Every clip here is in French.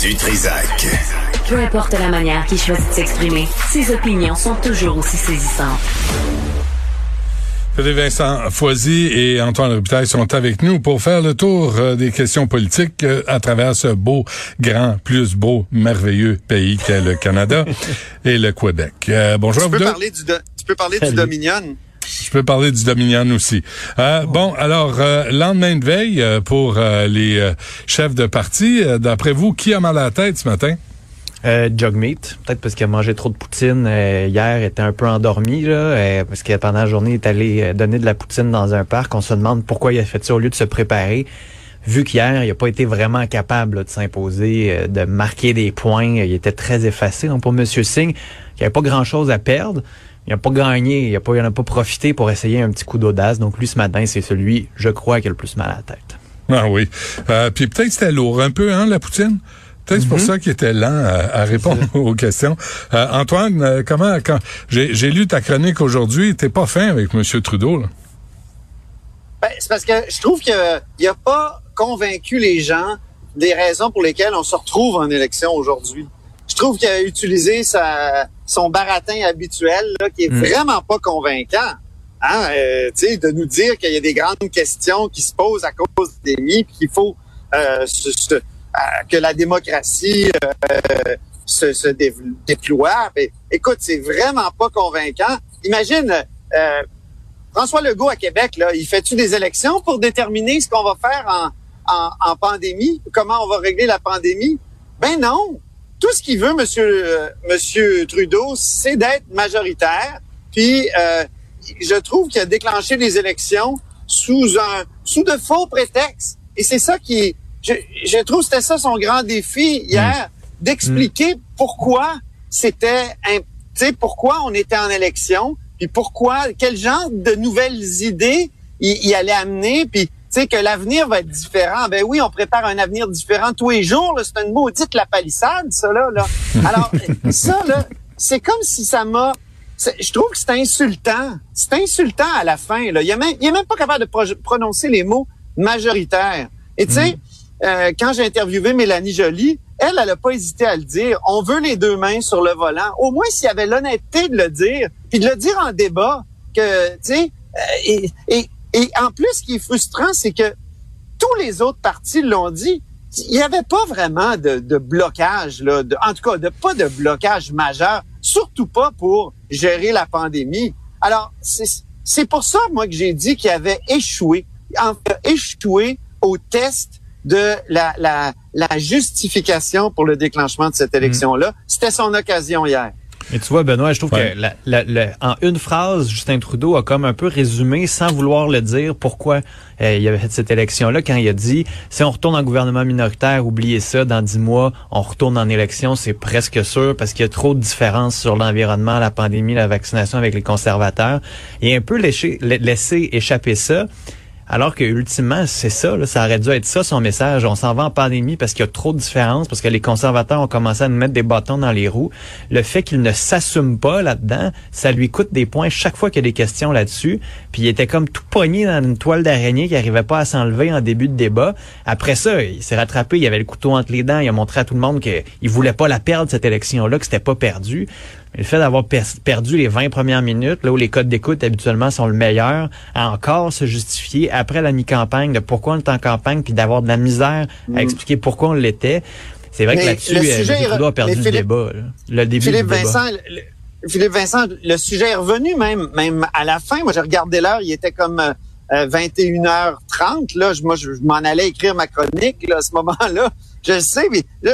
Du Trisac. Peu importe la manière qu'il choisit de s'exprimer, ses opinions sont toujours aussi saisissantes. Philippe Vincent Foisy et Antoine Robitaille sont avec nous pour faire le tour euh, des questions politiques euh, à travers ce beau, grand, plus beau, merveilleux pays qu'est le Canada et le Québec. Euh, bonjour tu à peux vous deux. parler du tu peux parler du Dominion? Je peux parler du Dominion aussi. Euh, Bon, alors, euh, lendemain de veille euh, pour euh, les euh, chefs de parti, euh, d'après vous, qui a mal à la tête ce matin? Euh, Jogmeat, peut-être parce qu'il a mangé trop de poutine euh, hier, était un peu endormi là, euh, parce que pendant la journée il est allé donner de la poutine dans un parc. On se demande pourquoi il a fait ça au lieu de se préparer. Vu qu'hier, il n'a pas été vraiment capable là, de s'imposer, euh, de marquer des points, il était très effacé. Donc pour Monsieur Singh, il avait pas grand-chose à perdre. Il n'a pas gagné, il a pas, il en a pas profité pour essayer un petit coup d'audace. Donc lui ce matin, c'est celui, je crois, qui a le plus mal à la tête. Ah oui. Euh, puis peut-être c'était lourd un peu, hein, la poutine? Peut-être c'est pour ça qu'il était lent à, à répondre aux questions. Euh, Antoine, euh, comment quand j'ai j'ai lu ta chronique aujourd'hui, t'es pas fin avec M. Trudeau, là. Ben, c'est parce que je trouve qu'il n'a pas convaincu les gens des raisons pour lesquelles on se retrouve en élection aujourd'hui. Je trouve qu'il a utilisé sa, son baratin habituel, là, qui est Mm. vraiment pas convaincant. Hein, euh, tu sais, de nous dire qu'il y a des grandes questions qui se posent à cause des puis qu'il faut euh, se- se- euh, que la démocratie euh, se, se dé- déploie. Ben, écoute, c'est vraiment pas convaincant. Imagine, euh, François Legault à Québec, là, il fait-tu des élections pour déterminer ce qu'on va faire en, en, en pandémie? Comment on va régler la pandémie? Ben non. Tout ce qu'il veut, Monsieur, euh, Monsieur Trudeau, c'est d'être majoritaire. Puis, euh, je trouve qu'il a déclenché les élections sous un sous de faux prétextes. Et c'est ça qui, je, je trouve, c'était ça son grand défi hier, d'expliquer pourquoi c'était, un- tu sais, pourquoi on était en élection, puis pourquoi, quel genre de nouvelles idées il, il allait amener, puis sais que l'avenir va être différent. Ben oui, on prépare un avenir différent tous les jours. C'est une maudite la palissade, ça là. là. Alors ça là, c'est comme si ça m'a je trouve que c'est insultant. C'est insultant à la fin. Là. Il, est même, même pas capable de pro- prononcer les mots majoritaires. Et tu sais, euh, quand j'ai interviewé Mélanie Joly, elle, elle a pas hésité à le dire. On veut les deux mains sur le volant. Au moins, s'il y avait l'honnêteté de le dire, puis de le dire en débat, que, tu sais, euh, et, et, et en plus, ce qui est frustrant, c'est que tous les autres partis l'ont dit. Il n'y avait pas vraiment de, de blocage, là, de, en tout cas, de, pas de blocage majeur, surtout pas pour gérer la pandémie. Alors, c'est pour ça, moi, que j'ai dit qu'il avait échoué, en fait, échoué au test de la, la, la justification pour le déclenchement de cette élection-là. C'était son occasion hier. Mais tu vois, Benoît, je trouve Ouais. que la- la- la- en une phrase, Justin Trudeau a comme un peu résumé, sans vouloir le dire, pourquoi euh, il y avait fait cette élection-là, quand il a dit, si on retourne en gouvernement minoritaire, oubliez ça, dans dix mois, on retourne en élection, c'est presque sûr, parce qu'il y a trop de différences sur l'environnement, la pandémie, la vaccination avec les conservateurs. Et un peu laisser, la- laisser échapper ça. Alors que ultimement, c'est ça, ça aurait dû être ça son message. On s'en va en pandémie parce qu'il y a trop de différences, parce que les conservateurs ont commencé à nous mettre des bâtons dans les roues. Le fait qu'il ne s'assume pas là-dedans, ça lui coûte des points chaque fois qu'il y a des questions là-dessus. Puis il était comme tout pogné dans une toile d'araignée qui n'arrivait pas à s'enlever en début de débat. Après ça, il s'est rattrapé, il avait le couteau entre les dents, il a montré à tout le monde qu'il voulait pas la perdre, cette élection-là, que c'était pas perdu. Mais le fait d'avoir per- perdu les 20 premières minutes, là où les codes d'écoute habituellement sont le meilleur, à encore se justifier après la mi-campagne de pourquoi on est en campagne, puis d'avoir de la misère à expliquer pourquoi on l'était. C'est vrai Mais que là-dessus, le euh, a perdu le débat. là. Le début Philippe du débat. Vincent, le- Philippe Vincent, le sujet est revenu même, même à la fin. Moi, j'ai regardé l'heure, il était comme euh, euh, 21h30. Là, Je- moi, je, je m'en allais écrire ma chronique là, à ce moment-là. Je le sais, mais là,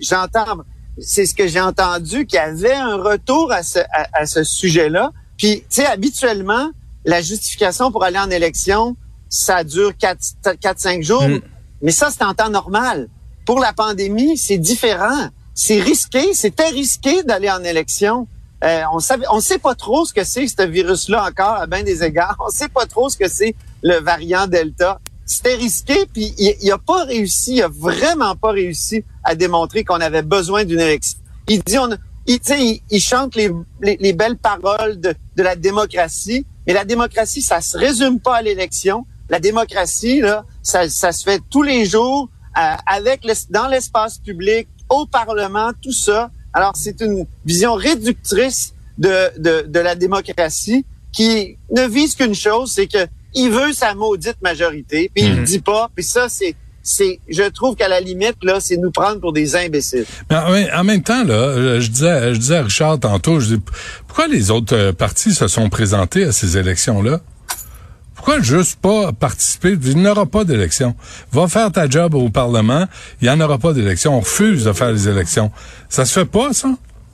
j'entends, c'est ce que j'ai entendu, qu'il y avait un retour à ce, à, à ce sujet-là. Puis, tu sais, habituellement, la justification pour aller en élection, ça dure 4-5 jours. Mm. Mais ça, c'est en temps normal. Pour la pandémie, c'est différent. C'est risqué. C'était risqué d'aller en élection. Euh, on savait, on sait pas trop ce que c'est ce virus-là encore à bien des égards. On sait pas trop ce que c'est le variant Delta. C'était risqué, puis il, il a pas réussi, il a vraiment pas réussi à démontrer qu'on avait besoin d'une élection. Il dit, on, il, il, il chante les, les, les belles paroles de, de la démocratie, mais la démocratie, ça se résume pas à l'élection. La démocratie, là, ça, ça se fait tous les jours euh, avec le- dans l'espace public, au Parlement, tout ça. Alors, c'est une vision réductrice de, de, de la démocratie qui ne vise qu'une chose, c'est que il veut sa maudite majorité, puis il le dit pas, puis ça, c'est c'est, je trouve qu'à la limite, là, c'est nous prendre pour des imbéciles. Mais en, même temps, là, je disais, je disais à Richard tantôt, je dis, pourquoi les autres euh, partis se sont présentés à ces élections-là? Pourquoi juste pas participer? Il n'y aura pas d'élection. Va faire ta job au Parlement, il n'y en aura pas d'élection. On refuse de faire les élections. Ça se fait pas, ça?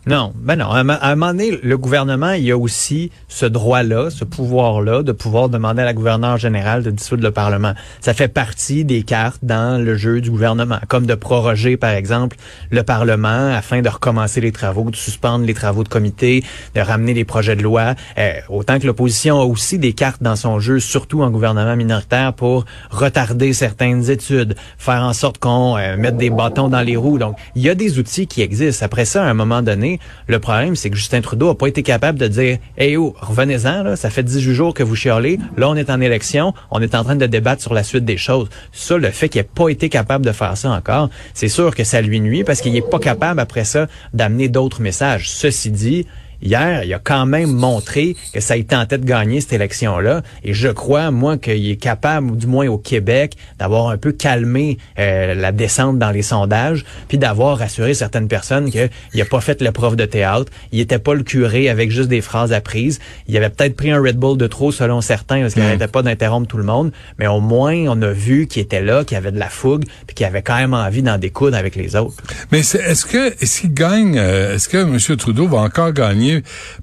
Non, ben non. À un moment donné, le gouvernement, il a aussi ce droit-là, ce pouvoir-là, de pouvoir demander à la gouverneure générale de dissoudre le Parlement. Ça fait partie des cartes dans le jeu du gouvernement, comme de proroger, par exemple, le Parlement afin de recommencer les travaux, de suspendre les travaux de comité, de ramener les projets de loi. Euh, autant que l'opposition a aussi des cartes dans son jeu, surtout en gouvernement minoritaire, pour retarder certaines études, faire en sorte qu'on euh, mette des bâtons dans les roues. Donc, il y a des outils qui existent. Après ça, à un moment donné, le problème, c'est que Justin Trudeau a pas été capable de dire, hey oh, revenez-en, là, ça fait 18 jours que vous chialez, là, on est en élection, on est en train de débattre sur la suite des choses. Ça, le fait qu'il n'ait pas été capable de faire ça encore, c'est sûr que ça lui nuit parce qu'il n'est pas capable, après ça, d'amener d'autres messages. Ceci dit, Hier, il a quand même montré que ça en tête de gagner cette élection-là. Et je crois, moi, qu'il est capable, du moins au Québec, d'avoir un peu calmé euh, la descente dans les sondages, puis d'avoir rassuré certaines personnes qu'il n'a pas fait le prof de théâtre. Il était pas le curé avec juste des phrases apprises. Il avait peut-être pris un Red Bull de trop, selon certains, parce qu'il n'arrêtait pas d'interrompre tout le monde. Mais au moins, on a vu qu'il était là, qu'il avait de la fougue, puis qu'il avait quand même envie d'en découdre avec les autres. Mais est-ce que, est-ce qu'il gagne, euh, est-ce que M. Trudeau va encore gagner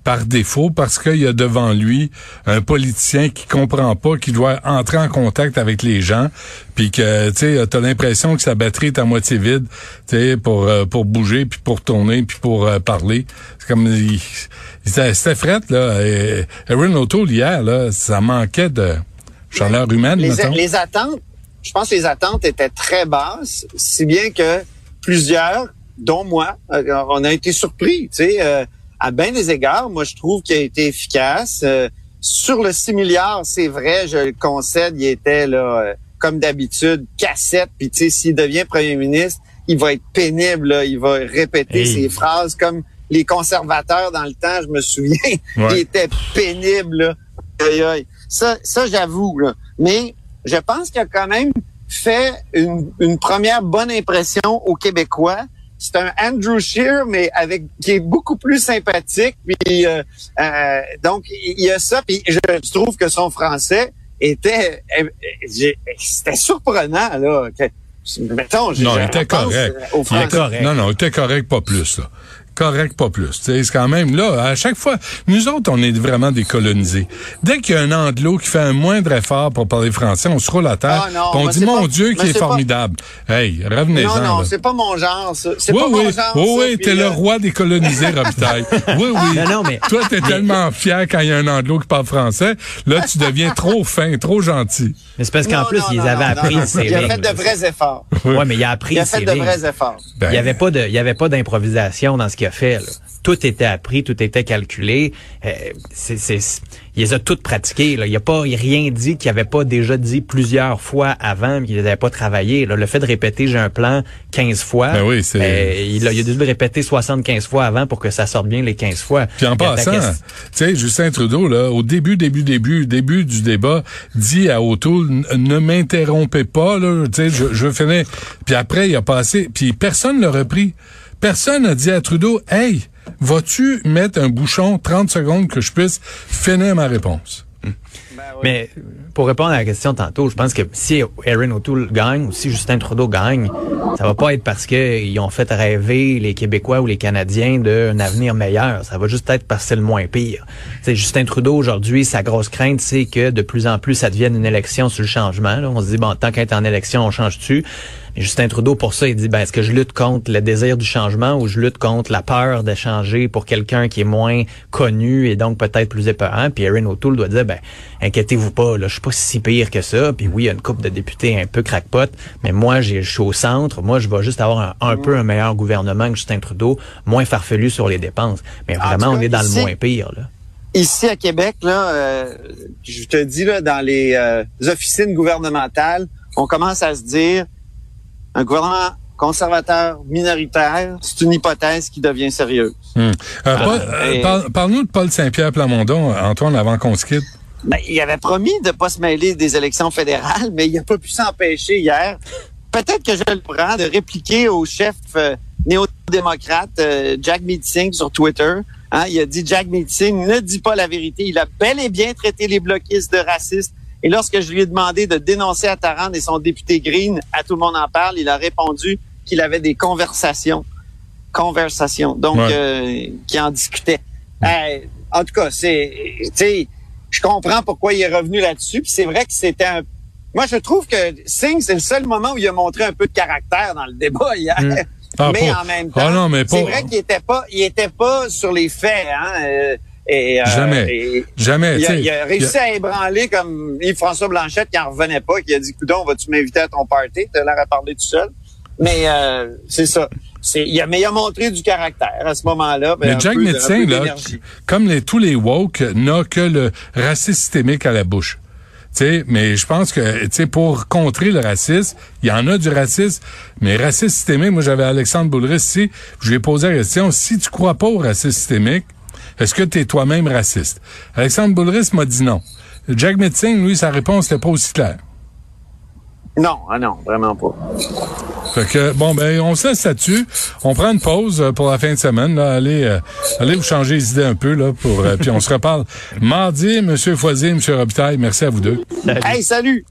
par défaut parce qu'il y a devant lui un politicien qui comprend pas, qui doit entrer en contact avec les gens, puis que tu sais, t'as l'impression que sa batterie est à moitié vide, tu sais, pour euh, pour bouger, puis pour tourner, puis pour euh, parler. C'est comme c'était fret là. Et, Erin O'Toole hier là, ça manquait de chaleur humaine. Les, les attentes, je pense que les attentes étaient très basses, si bien que plusieurs, dont moi, euh, on a été surpris. Tu sais à bien des égards, moi, je trouve qu'il a été efficace. Euh, sur le 6 milliards, c'est vrai, je le concède, il était là, euh, comme d'habitude, cassette. Puis tu sais, s'il devient premier ministre, il va être pénible, là, il va répéter ses phrases comme les conservateurs dans le temps, je me souviens, il était pénible. Là. Ça, ça j'avoue. Mais je pense qu'il a quand même fait une, une première bonne impression aux Québécois c'est un Andrew Shear, mais avec qui est beaucoup plus sympathique. Puis euh, euh, donc il y a ça. Puis je trouve que son français était c'était surprenant là. mettons, non, il était correct. Il est correct. Non, non, il était correct, pas plus. Là correct, pas plus. C'est quand même là, à chaque fois, nous autres, on est vraiment décolonisés. Dès qu'il y a un anglo qui fait un moindre effort pour parler français, on se roule à terre, ah on dit mon Dieu qui est, formidable. Hey, revenez-en. Non, non, c'est pas mon genre. C'est pas oui. mon genre. Oui, oui, t'es le roi des colonisés, Robitaille. Oui, oui. Non, non, mais toi, t'es tellement fier quand il y a un anglo qui parle français. Là, tu deviens trop fin, trop gentil. Mais c'est parce qu'en plus, ils avaient appris ses Il a fait de vrais efforts. Oui, ouais, mais il a appris Il a fait de vrais efforts. il y avait pas de, il y avait pas d'improvisation dans ce qu'il a fait. Là tout était appris, tout était calculé. Euh, c'est, c'est, il les a toutes pratiquées. Là. Il a pas rien dit qu'il avait pas déjà dit plusieurs fois avant, qu'il n'avait pas travaillé. Là. Le fait de répéter j'ai un plan 15 fois, ben oui, c'est... Euh, il, a, il a dû le répéter 75 fois avant pour que ça sorte bien les 15 fois. Puis en passant, tu sais, Justin Trudeau, là, au début, début, début, début du débat, dit à O'Toole, ne m'interrompez pas, là, je, je finir. Puis après, il a passé, puis personne l'a repris. Personne n'a dit à Trudeau, hey, vas-tu mettre un bouchon 30 secondes que je puisse finir ma réponse? Mais pour répondre à la question tantôt, je pense que si Erin O'Toole gagne ou si Justin Trudeau gagne, ça va pas être parce qu'ils ont fait rêver les Québécois ou les Canadiens d'un avenir meilleur. Ça va juste être parce que c'est le moins pire. C'est Justin Trudeau aujourd'hui, sa grosse crainte, c'est que de plus en plus ça devienne une élection sur le changement. On se dit bon, tant qu'être en élection, on change-tu? Justin Trudeau, pour ça, il dit, ben, est-ce que je lutte contre le désir du changement ou je lutte contre la peur de changer pour quelqu'un qui est moins connu et donc peut-être plus épeurant? Puis Erin O'Toole doit dire, ben, inquiétez-vous pas, là, je suis pas si pire que ça. Puis oui, il y a une couple de députés un peu crackpot, mais moi, je suis au centre. Moi, je vais juste avoir un, peu un meilleur gouvernement que Justin Trudeau, moins farfelu sur les dépenses. Mais vraiment, on est dans le moins pire, là. Ici à Québec, là, euh, je te dis là, dans les euh, officines gouvernementales, on commence à se dire un gouvernement conservateur minoritaire, c'est une hypothèse qui devient sérieuse. Hmm. Parle-nous de Paul Saint-Pierre Plamondon, Antoine, avant qu'on se quitte. Ben, il avait promis de pas se mêler des élections fédérales, mais il n'a pas pu s'empêcher hier. Peut-être que je le prends de répliquer au chef néo-démocrate Jack Meeting sur Twitter. Hein, il a dit Jack Meeting ne dit pas la vérité. Il a bel et bien traité les bloquistes de racistes et lorsque je lui ai demandé de dénoncer Attaran et son député Green, à tout le monde en parle, il a répondu qu'il avait des conversations. Conversations. Donc, euh, qui en discutait. Euh, en tout cas, c'est, tu sais, je comprends pourquoi il est revenu là-dessus. Puis c'est vrai que c'était un, moi je trouve que Singh, c'est le seul moment où il a montré un peu de caractère dans le débat hier. Mm. Ah, mais en même ah, temps, c'est vrai qu'il était pas, il était pas sur les faits. Hein? Euh, et, euh, jamais. jamais. Il a, réussi à ébranler comme Yves-François Blanchette qui en revenait pas, qui a dit, coudon, vas-tu m'inviter à ton party? T'as l'air à parler tout seul. Mais euh, c'est ça. Il, a, mais il a montré du caractère à ce moment-là. Ben, mais Jack Médecin, là, comme les, tous les woke, n'a que le racisme systémique à la bouche. sais mais je pense que sais pour contrer le racisme, il y en a du racisme, mais racisme systémique, moi j'avais Alexandre Boulris ici, je lui ai posé la question, si tu crois pas au racisme systémique, est-ce que tu es toi-même raciste? Alexandre Boulris m'a dit non. Jack Metzing, lui, sa réponse n'était pas aussi claire. Non, ah non, vraiment pas. Fait que, bon, ben, on se laisse là-dessus. On prend une pause euh, pour la fin de semaine. Là. Allez, euh, allez vous changer les idées un peu, là, pour, euh, puis on se reparle mardi, Monsieur Foisier, Monsieur Robitaille. Merci à vous deux. Hey, salut!